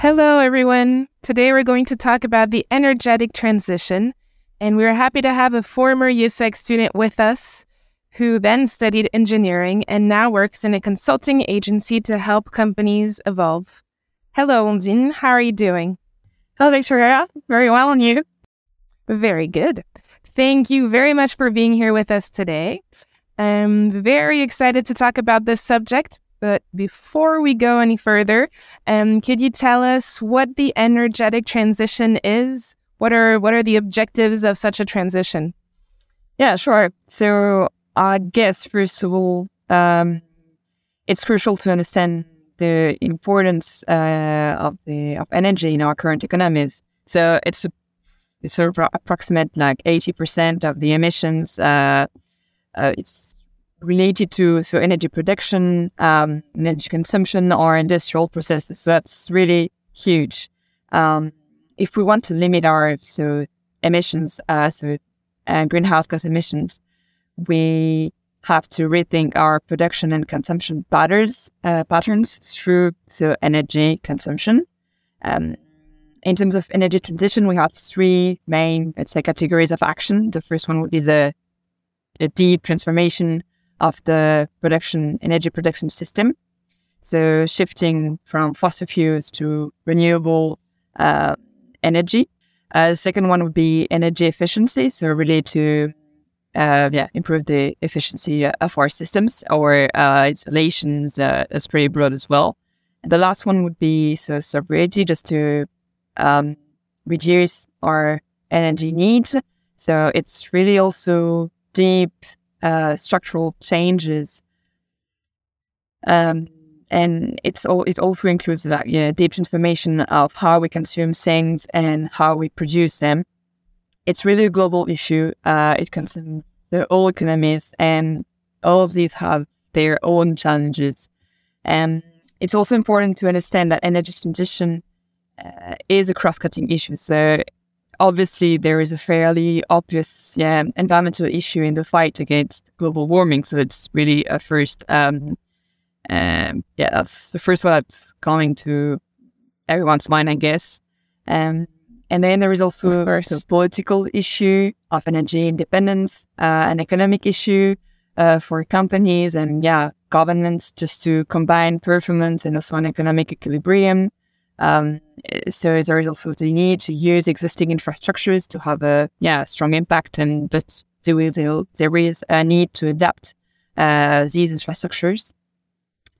Hello, everyone. Today we're going to talk about the energetic transition, and we're happy to have a former IESEG student with us who then studied engineering and now works in a consulting agency to help companies evolve. Hello, Ondine. How are you doing? Hello, Victoria. Very well, and you? Very good. Thank you very much for being here with us today. I'm very excited to talk about this subject but before we go any further, um, could you tell us what the energetic transition is? What are what are the objectives of such a transition? Yeah, sure. So I guess first of all, um, it's crucial to understand the importance uh, of the of energy in our current economies. So it's a, it's a, approximate like eighty percent of the emissions. Uh, uh, it's related to so energy production, um, energy consumption, or industrial processes. So that's really huge. Um, if we want to limit our so emissions, uh, so uh, greenhouse gas emissions, we have to rethink our production and consumption patterns uh, patterns through so energy consumption. Um, in terms of energy transition, we have three main, let's say, categories of action. The first one would be the, the deep transformation of the production energy production system. So shifting from fossil fuels to renewable uh, energy. Uh, second one would be energy efficiency, so really to uh, yeah improve the efficiency of our systems. or uh, installations uh, is pretty broad as well. And the last one would be so sobriety, just to um, reduce our energy needs. So it's really also deep uh, structural changes. Um, and it's all it also includes that yeah, deep transformation of how we consume things and how we produce them. It's really a global issue. Uh, it concerns all economies, and all of these have their own challenges. And it's also important to understand that energy transition uh, is a cross-cutting issue. So obviously there is a fairly obvious yeah, environmental issue in the fight against global warming. So it's really a first, um, um, yeah, that's the first one that's coming to everyone's mind, I guess. Um, and then there is also a political issue of energy independence, uh, an economic issue uh, for companies and yeah, governments just to combine performance and also an economic equilibrium. Um, so there is also the need to use existing infrastructures to have a yeah strong impact, and but there is, there is a need to adapt uh, these infrastructures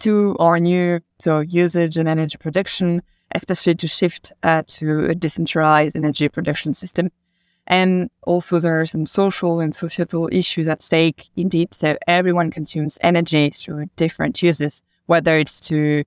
to our new so usage and energy production, especially to shift uh, to a decentralized energy production system. And also there are some social and societal issues at stake indeed. So everyone consumes energy through different uses, whether it's to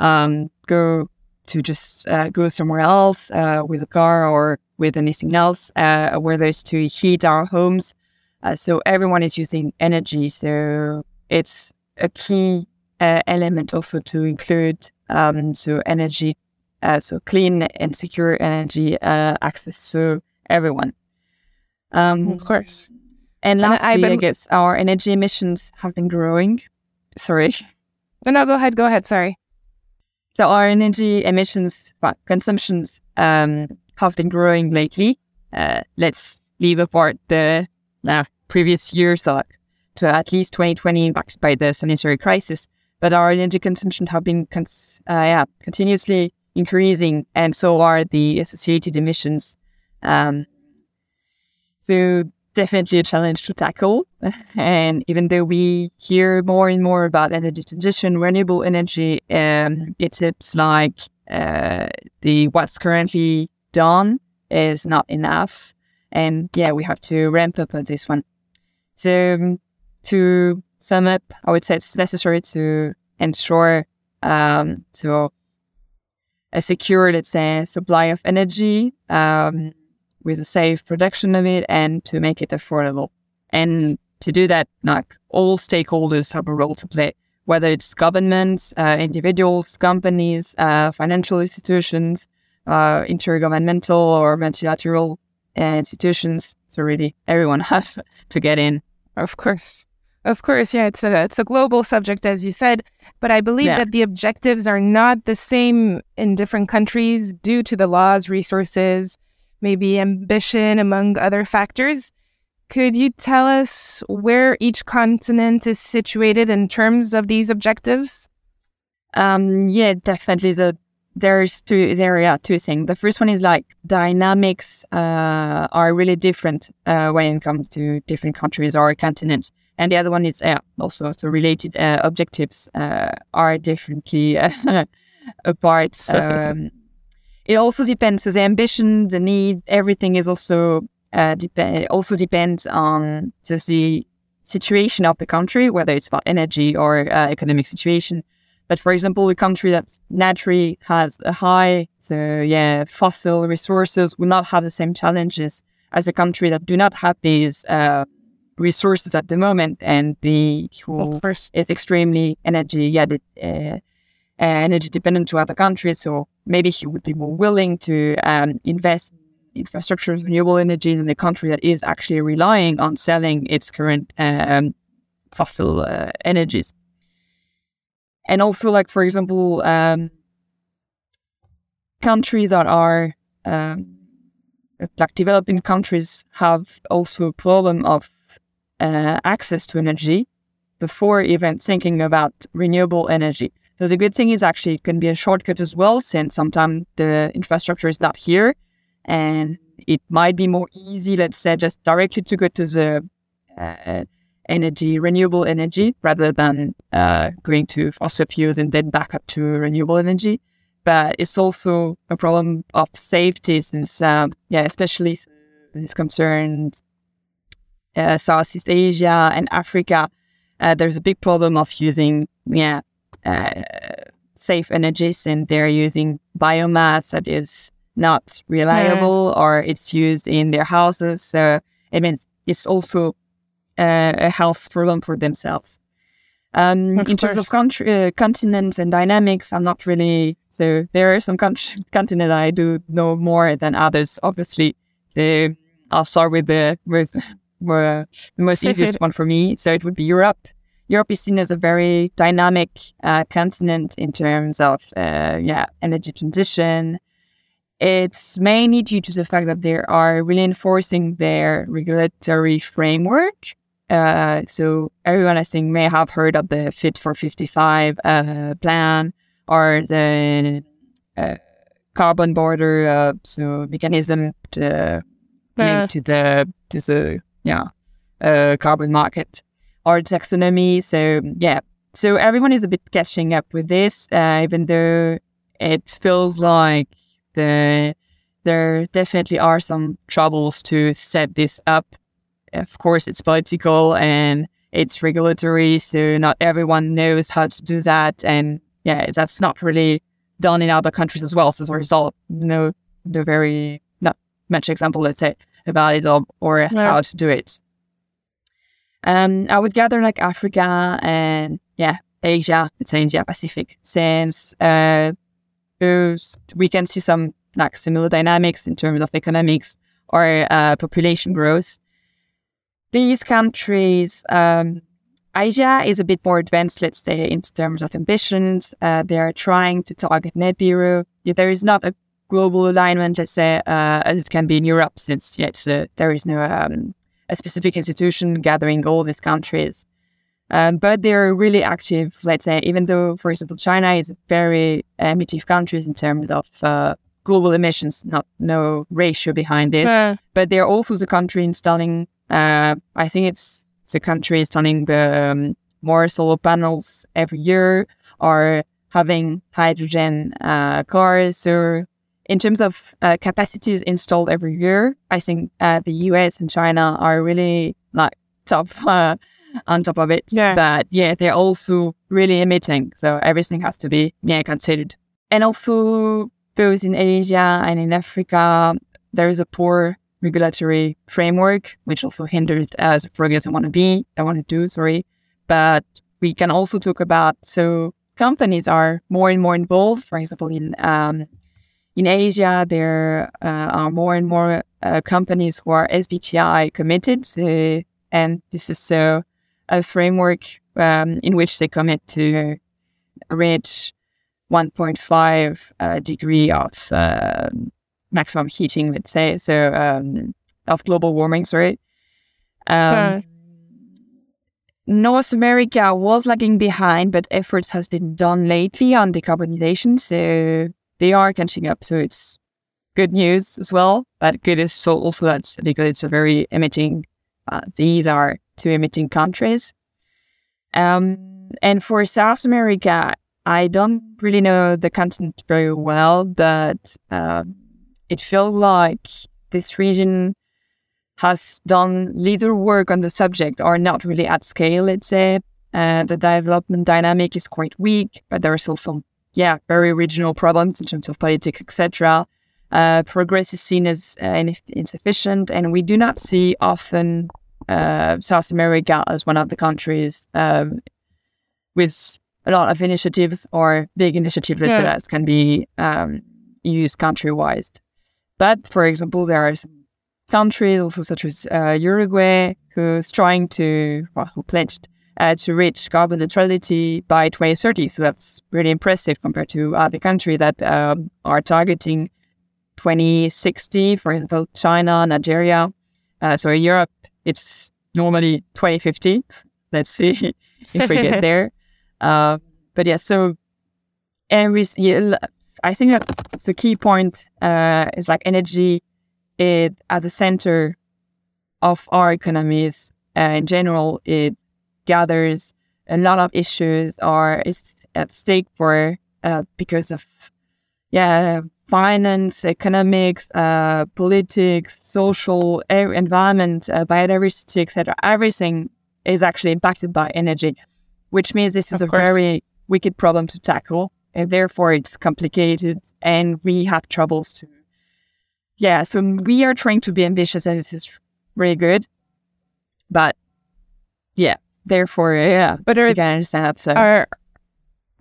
um, go to just uh, go somewhere else uh, with a car or with anything else, uh, whether it's to heat our homes. Uh, so everyone is using energy. So it's a key uh, element also to include um, so energy, uh, so clean and secure energy access to everyone. Um, of course. And lastly, I, been... I guess our energy emissions have been growing. Sorry. No, no, go ahead. Go ahead. Sorry. So our energy emissions, well, consumptions um, have been growing lately. Uh, let's leave apart the uh, previous years, like to at least 2020, backed by the sanitary crisis. But our energy consumption have been cons- uh, yeah, continuously increasing, and so are the associated emissions. Um, so definitely a challenge to tackle. And even though we hear more and more about energy transition, renewable energy, um, it's it's like uh, the what's currently done is not enough, and yeah, we have to ramp up on this one. So um, to sum up, I would say it's necessary to ensure um, a secure, let's say, supply of energy um, with a safe production of it and to make it affordable. And to do that, like all stakeholders have a role to play, whether it's governments, uh, individuals, companies, uh, financial institutions, uh, intergovernmental or multilateral institutions. So really, everyone has to get in. Of course. Of course, yeah, it's a it's a global subject as you said, but I believe yeah. that the objectives are not the same in different countries due to the laws, resources, maybe ambition among other factors. Could you tell us where each continent is situated in terms of these objectives? Um, yeah, definitely. The there's two there are two things. The first one is like dynamics uh, are really different uh, when it comes to different countries or continents, and the other one is uh, also so related uh, objectives uh, are differently apart. Um, it also depends. So the ambition, the need, everything is also uh, dep- also depends on just the situation of the country, whether it's about energy or economic situation. But for example, a country that naturally has a high, so yeah, fossil resources will not have the same challenges as a country that do not have these uh, resources at the moment, and the who is extremely energy, yeah, the, uh, energy dependent to other countries. So maybe he would be more willing to um, invest in infrastructure of renewable energy in a country that is actually relying on selling its current um, fossil uh, energies and also like for example um, countries that are um, like developing countries have also a problem of uh, access to energy before even thinking about renewable energy. So the good thing is actually it can be a shortcut as well, since sometimes the infrastructure is not here, and it might be more easy, let's say, just directly to go to the uh, energy, renewable energy, rather than uh, going to fossil fuels and then back up to renewable energy. But it's also a problem of safety since, um, yeah, especially this concerns uh, Southeast Asia and Africa. Uh, there's a big problem of using, yeah, uh, safe energies, and they're using biomass that is not reliable, yeah. or it's used in their houses. So it means it's also uh, a health problem for themselves. Um, in course. terms of country, uh, continents and dynamics, I'm not really so. There are some con- continents I do know more than others. Obviously, the, I'll start with the with the most easiest one for me. So it would be Europe. Europe is seen as a very dynamic uh, continent in terms of uh, yeah energy transition. It's mainly due to the fact that they are really enforcing their regulatory framework. Uh, so everyone, I think, may have heard of the Fit for 55 uh, plan or the uh, carbon border, uh, so mechanism to link to the to the yeah uh, carbon market or taxonomy. So yeah, so everyone is a bit catching up with this, uh, even though it feels like the there definitely are some troubles to set this up of course, it's political and it's regulatory, so not everyone knows how to do that. And yeah, that's not really done in other countries as well. So as a result, no, no very not much example, let's say, about it or, or yeah. how to do it. Um, I would gather like Africa and yeah, Asia, it's Asia Pacific, since uh, we can see some like similar dynamics in terms of economics or uh, population growth these countries, um, Asia is a bit more advanced, let's say, in terms of ambitions. Uh, they are trying to target net zero. There is not a global alignment, let's say, uh, as it can be in Europe, since yet there is no um, a specific institution gathering all these countries. Um, but they're really active, let's say, even though, for example, China is a very emittive country in terms of uh, global emissions, not no ratio behind this. But they're also the country installing uh, I think it's the country installing the um, more solar panels every year or having hydrogen uh, cars or in terms of uh, capacities installed every year, I think uh, the US and China are really like top uh, on top of it. Yeah. But yeah, they're also really emitting, so everything has to be yeah considered. And also both in Asia and in Africa, there is a poor regulatory framework, which also hinders uh, the progress I want to be, I want to do, sorry. But we can also talk about so companies are more and more involved. For example, in um, in Asia, there uh, are more and more uh, companies who are SBTI committed, so, and this is so a framework um, in which they commit to reach 1.5 uh, degree of uh, maximum heating, let's say, so um, of global warming. Sorry. Um, North America was lagging behind, but efforts has been done lately on decarbonization, so they are catching up. So it's good news as well. But good is so also that because it's a very emitting. Uh, these are two emitting countries. Um, and for South America, I don't really know the continent very well, but uh, it feels like this region has done little work on the subject or not really at scale, let's say. Uh, the development dynamic is quite weak, but there are still some, yeah, very regional problems in terms of politics, etc. Uh, progress is seen as uh, insufficient, and we do not see often uh, South America as one of the countries um, with a lot of initiatives or big initiatives yeah. that can be um, used country-wise. But for example, there are some countries, also such as uh, Uruguay, who's trying to, well, who pledged uh, to reach carbon neutrality by 2030. So that's really impressive compared to other countries that um, are targeting 2060, for example, China, Nigeria. Uh, so in Europe, it's normally 2050. Let's see if we get there. Uh, but yeah, so every, yeah, I think that the key point uh, is like energy it at the center of our economies uh, in general. It gathers a lot of issues or is at stake for uh, because of yeah finance, economics, uh, politics, social, environment, uh, biodiversity, etc. Everything is actually impacted by energy, which means this is of a course. very wicked problem to tackle, and therefore it's complicated, and we have troubles to yeah, so we are trying to be ambitious and this is really good. But yeah, therefore, yeah. But are, you can understand So. Are,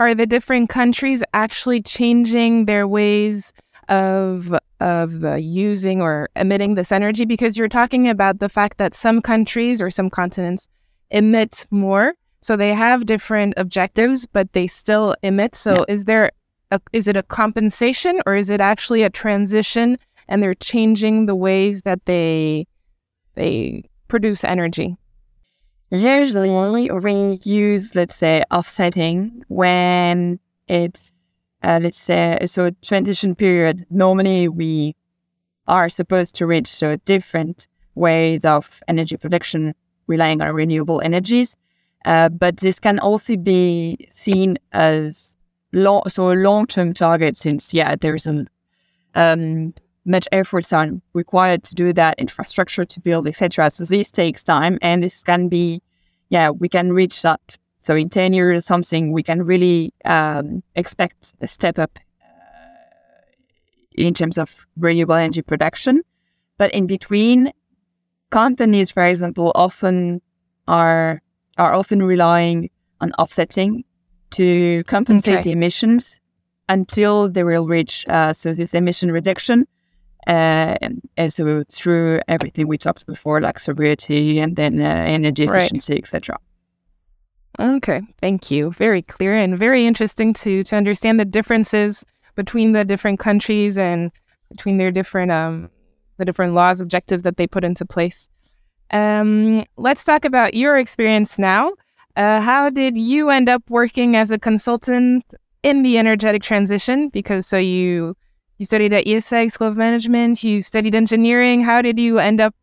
are the different countries actually changing their ways of of uh, using or emitting this energy because you're talking about the fact that some countries or some continents emit more so they have different objectives but they still emit so yeah. is there a, is it a compensation or is it actually a transition and they're changing the ways that they they produce energy. Usually we use, let's say, offsetting when it's, uh, let's say, so transition period. Normally we are supposed to reach so different ways of energy production relying on renewable energies. Uh, but this can also be seen as long, so a long-term target since, yeah, there's a um, much efforts are required to do that, infrastructure to build, etc. So this takes time, and this can be, yeah, we can reach that. So in ten years, or something we can really um, expect a step up uh, in terms of renewable energy production. But in between, companies, for example, often are are often relying on offsetting to compensate okay. the emissions until they will reach uh, so this emission reduction uh, and so through everything we talked before, like sobriety and then uh, energy efficiency, right. etc. Okay, thank you. Very clear and very interesting to to understand the differences between the different countries and between their different um the different laws, objectives that they put into place. Um, let's talk about your experience now. Uh, how did you end up working as a consultant in the energetic transition? Because so you you studied at IESEG School of Management. You studied engineering. How did you end up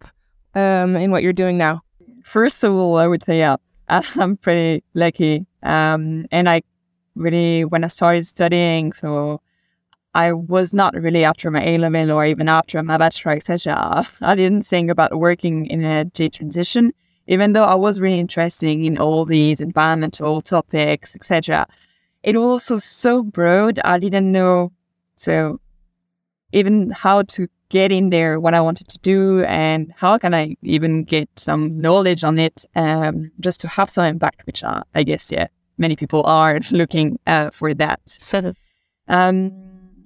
um, in what you're doing now? First of all, I would say, yeah, I'm pretty lucky. Um, and I really, when I started studying, so I was not really after my A level or even after my bachelor, etc. I didn't think about working in a J transition, even though I was really interested in all these environmental topics, etc. It was also so broad. I didn't know. So even how to get in there, what I wanted to do, and how can I even get some knowledge on it, um, just to have some impact, which uh, I guess, yeah, many people are looking uh, for that. Um,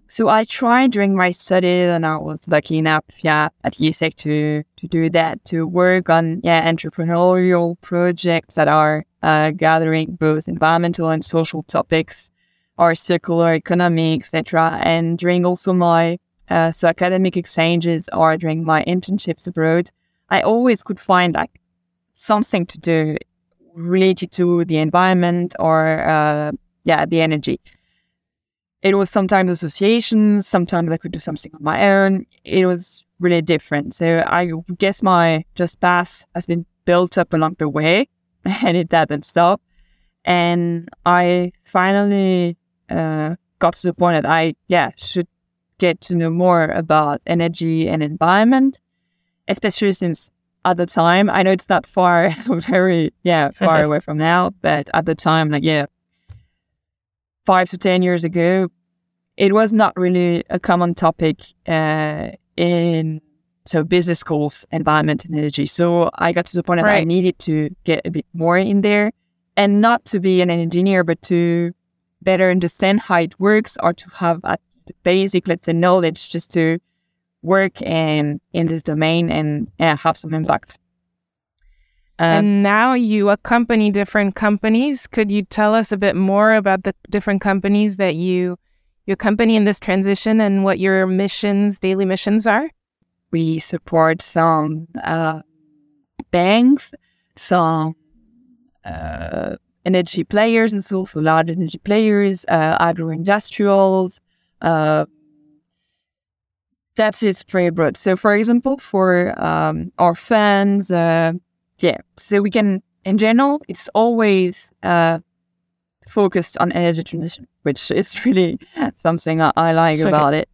so I tried during my studies, and I was lucky enough, yeah, at ESSEC to to do that, to work on yeah entrepreneurial projects that are uh, gathering both environmental and social topics, or circular economy, etc. And during also my uh, so academic exchanges or during my internships abroad, I always could find like something to do related to the environment or uh, yeah the energy. It was sometimes associations, sometimes I could do something on my own. It was really different. So I guess my just path has been built up along the way, and it didn't stop. And I finally uh, got to the point that I yeah should get to know more about energy and environment, especially since at the time, I know it's not far, very, yeah, far away from now, but at the time, like, yeah, five to 10 years ago, it was not really a common topic uh, in so business schools, environment and energy. So I got to the point that right. I needed to get a bit more in there and not to be an engineer, but to better understand how it works or to have at basic, let's say, knowledge just to work in in this domain and uh, have some impact. Uh, and now you accompany different companies. Could you tell us a bit more about the different companies that you you accompany in this transition and what your missions, daily missions are? We support some uh, banks, some uh, energy players, and so also large energy players, uh, agro industrials, uh, that is pretty broad. So, for example, for um, our fans, uh, yeah, so we can, in general, it's always uh, focused on energy transition, which is really something I, I like so about it.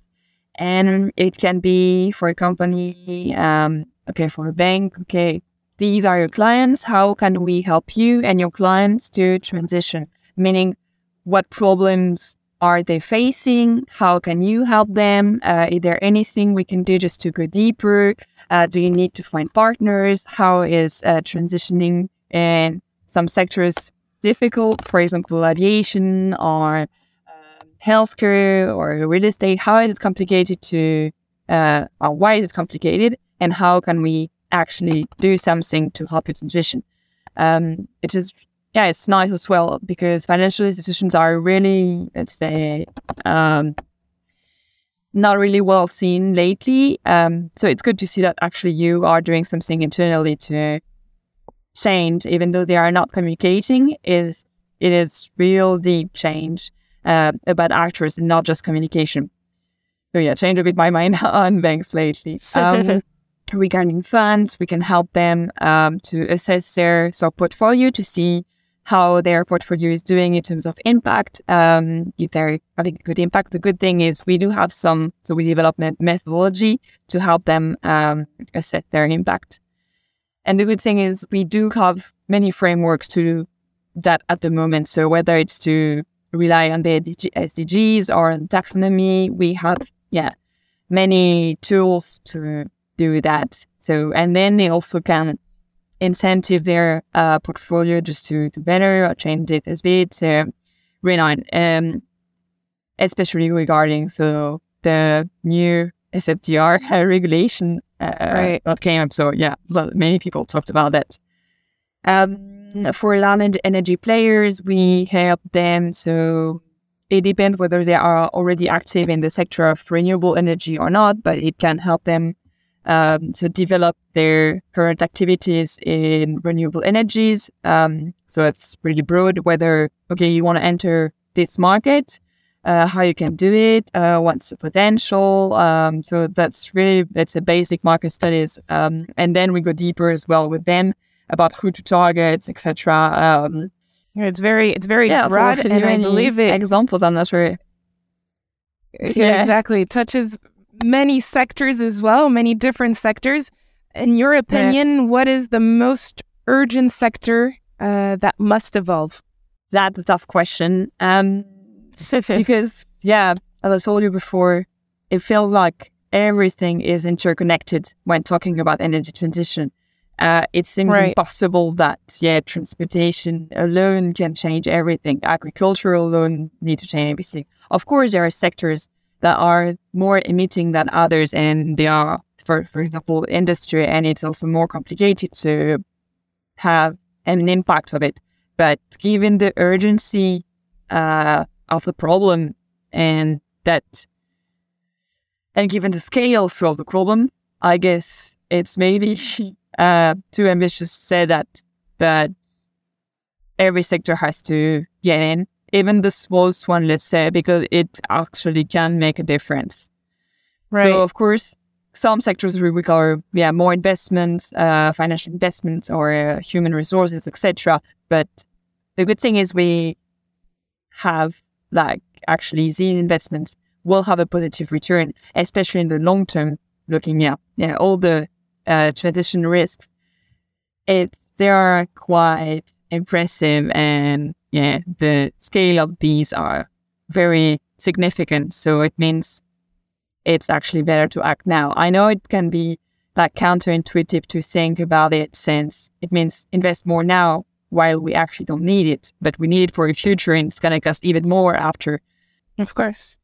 And it can be for a company, um, okay, for a bank, okay, these are your clients. How can we help you and your clients to transition? Meaning, what problems are they facing? How can you help them? Uh, is there anything we can do just to go deeper? Uh, do you need to find partners? How is uh, transitioning in some sectors difficult? For example, aviation or um, healthcare or real estate. How is it complicated to, uh, why is it complicated? And how can we actually do something to help you transition? Um, it is yeah, it's nice as well because financial institutions are really, let's say, um, not really well seen lately. Um, so it's good to see that actually you are doing something internally to change, even though they are not communicating. Is it is real deep change uh, about actors and not just communication. So yeah, change a bit my mind on banks lately. Um, regarding funds, we can help them um, to assess their so portfolio to see how their portfolio is doing in terms of impact, um, if they're having a good impact. The good thing is we do have some, so we develop methodology to help them um, assess their impact. And the good thing is we do have many frameworks to do that at the moment. So whether it's to rely on the SDGs or taxonomy, we have, yeah, many tools to do that. So, and then they also can incentive their uh, portfolio just to, to better or change it a bit. So, really um, especially regarding so the new SFDR regulation uh, right. that came up. So yeah, many people talked about that. Um, for land energy players, we help them. So it depends whether they are already active in the sector of renewable energy or not, but it can help them um, to develop their current activities in renewable energies. Um, so it's really broad whether, okay, you want to enter this market, uh, how you can do it, uh, what's the potential. Um, so that's really, that's a basic market studies. Um, and then we go deeper as well with them about who to target, etc. Um, it's very, it's very yeah, broad, so and I believe it. Examples, I'm not sure. Yeah, yeah, exactly. It touches many sectors as well, many different sectors. In your opinion, what is the most urgent sector uh, that must evolve? That's a tough question. Um, because, yeah, as I told you before, it feels like everything is interconnected when talking about energy transition. Uh, it seems Right. impossible that yeah, transportation alone can change everything. Agriculture alone need to change everything. Of course, there are sectors that are more emitting than others, and they are, for for example, industry, and it's also more complicated to have an impact of it. But given the urgency uh, of the problem and that, and given the scale of the problem, I guess it's maybe uh, too ambitious to say that, but every sector has to get in, even the smallest one, let's say, because it actually can make a difference. Right. So, of course, some sectors will require yeah more investments, uh, financial investments, or uh, human resources, etc. But the good thing is we have like actually these investments will have a positive return, especially in the long term. Looking at yeah all the uh, transition risks, it's they are quite impressive, and yeah the scale of these are very significant. So it means it's actually better to act now. I know it can be like counterintuitive to think about it since it means invest more now while we actually don't need it, but we need it for the future and it's going to cost even more after. Of course.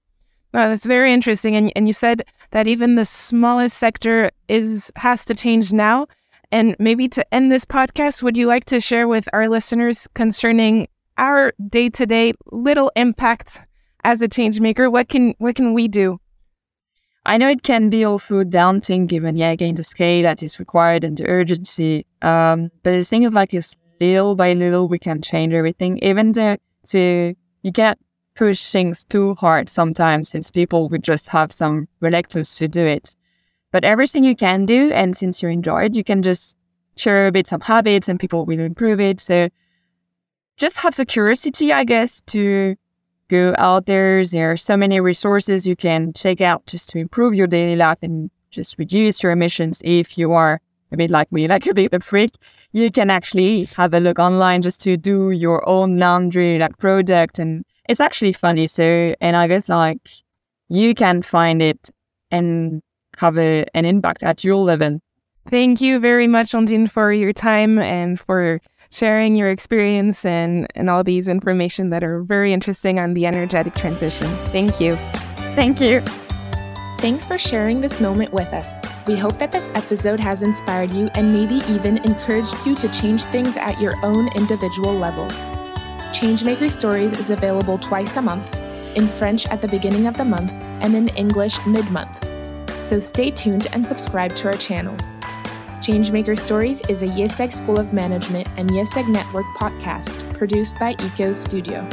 Well, that's very interesting. And and you said that even the smallest sector is has to change now. And maybe to end this podcast, would you like to share with our listeners concerning our day to day little impact as a change maker? What can what can we do? I know it can be also daunting given, yeah, again, the scale that is required and the urgency. Um, but the thing is, like, it's little by little we can change everything. Even the, the you can't push things too hard sometimes since people would just have some reluctance to do it. But everything you can do, and since you enjoy it, you can just share a bit some habits and people will improve it. So just have the curiosity, I guess, to go out there. There are so many resources you can check out just to improve your daily life and just reduce your emissions if you are a bit like me, like a bit of a freak. You can actually have a look online just to do your own laundry like product and it's actually funny. So and I guess like you can find it and have a, an impact at your level. Thank you very much, Ondine, for your time and for sharing your experience and, and all these information that are very interesting on the energetic transition. Thank you. Thank you. Thanks for sharing this moment with us. We hope that this episode has inspired you and maybe even encouraged you to change things at your own individual level. Changemaker Stories is available twice a month, in French at the beginning of the month and in English mid month. So stay tuned and subscribe to our channel. Changemaker Stories is a IESEG School of Management and IESEG Network podcast produced by ECO Studio.